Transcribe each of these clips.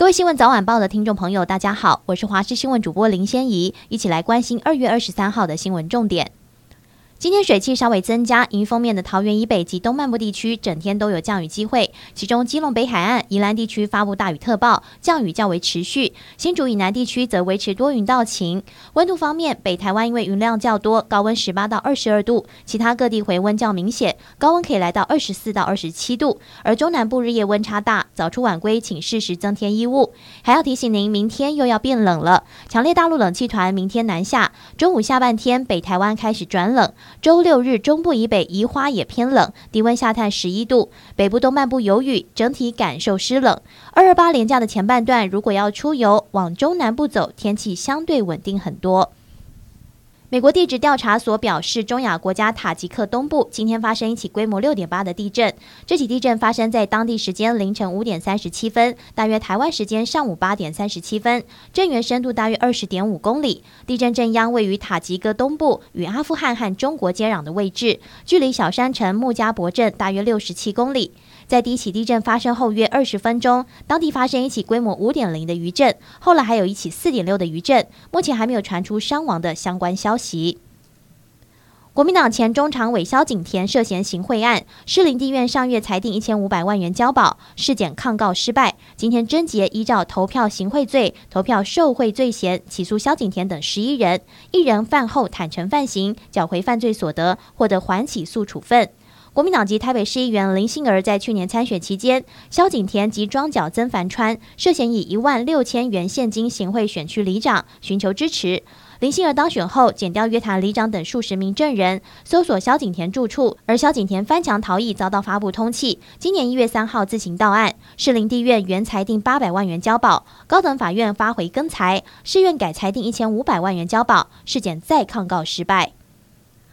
各位新闻早晚报的听众朋友，大家好，我是华视新闻主播林仙怡，一起来关心二月二十三号的新闻重点。今天水气稍微增加，迎风面的桃园以北及东半部地区整天都有降雨机会，其中基隆北海岸、宜兰地区发布大雨特报，降雨较为持续。新竹以南地区则维持多云到晴。温度方面，北台湾因为云量较多，高温十八到二十二度；其他各地回温较明显，高温可以来到二十四到二十七度。而中南部日夜温差大，早出晚归请适时增添衣物。还要提醒您，明天又要变冷了，强烈大陆冷气团明天南下，中午下半天北台湾开始转冷。周六日，中部以北宜花也偏冷，低温下探十一度，北部东半部有雨，整体感受湿冷。二二八连假的前半段，如果要出游，往中南部走，天气相对稳定很多。美国地质调查所表示，中亚国家塔吉克东部今天发生一起规模六点八的地震。这起地震发生在当地时间凌晨五点三十七分，大约台湾时间上午八点三十七分，震源深度大约二十点五公里。地震震央位于塔吉克东部与阿富汗和中国接壤的位置，距离小山城穆加伯镇大约六十七公里。在第一起地震发生后约二十分钟，当地发生一起规模五点零的余震，后来还有一起四点六的余震，目前还没有传出伤亡的相关消息。国民党前中常委萧景田涉嫌行贿案，士林地院上月裁定一千五百万元交保，释检抗告失败。今天侦结依照投票行贿罪、投票受贿罪嫌起诉萧景田等十一人，一人犯后坦承犯行，缴回犯罪所得，获得缓起诉处分。国民党籍台北市议员林心儿在去年参选期间，萧景田及庄脚曾凡川涉嫌以一万六千元现金行贿选区里长，寻求支持。林心儿当选后，剪掉约谈里长等数十名证人，搜索萧景田住处，而萧景田翻墙逃逸，遭到发布通缉。今年一月三号自行到案，士林地院原裁定八百万元交保，高等法院发回更裁，市院改裁定一千五百万元交保，事件再抗告失败。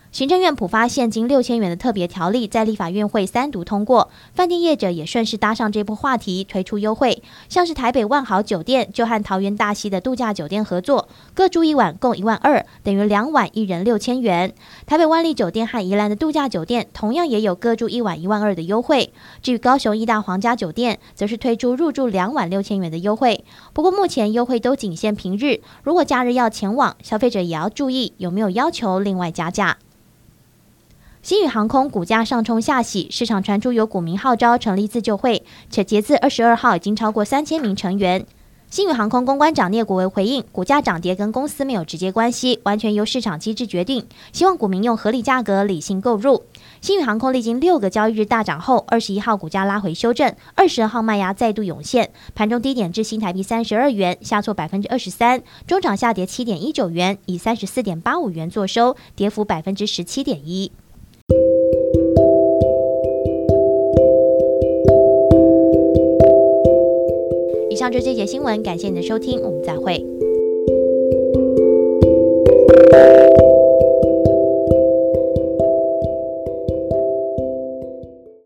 行政院普发现金六千元的特别条例在立法院会三读通过，饭店业者也顺势搭上这波话题，推出优惠。像是台北万豪酒店就和桃园大溪的度假酒店合作，各住一晚共一万二，等于两晚一人六千元。台北万丽酒店和宜兰的度假酒店同样也有各住一晚一万二的优惠。至于高雄义大皇家酒店，则是推出入住两晚六千元的优惠。不过目前优惠都仅限平日，如果假日要前往，消费者也要注意有没有要求另外加价。新宇航空股价上冲下洗，市场传出有股民号召成立自救会，且截至二十二号已经超过三千名成员。新宇航空公关长聂国维回应，股价涨跌跟公司没有直接关系，完全由市场机制决定，希望股民用合理价格理性购入。新宇航空历经六个交易日大涨后，二十一号股价拉回修正，二十二号卖压再度涌现，盘中低点至新台币三十二元，下挫百分之二十三，中场下跌七点一九元，以三十四点八五元作收，跌幅百分之十七点一。上就是这节新闻，感谢你的收听，我们再会。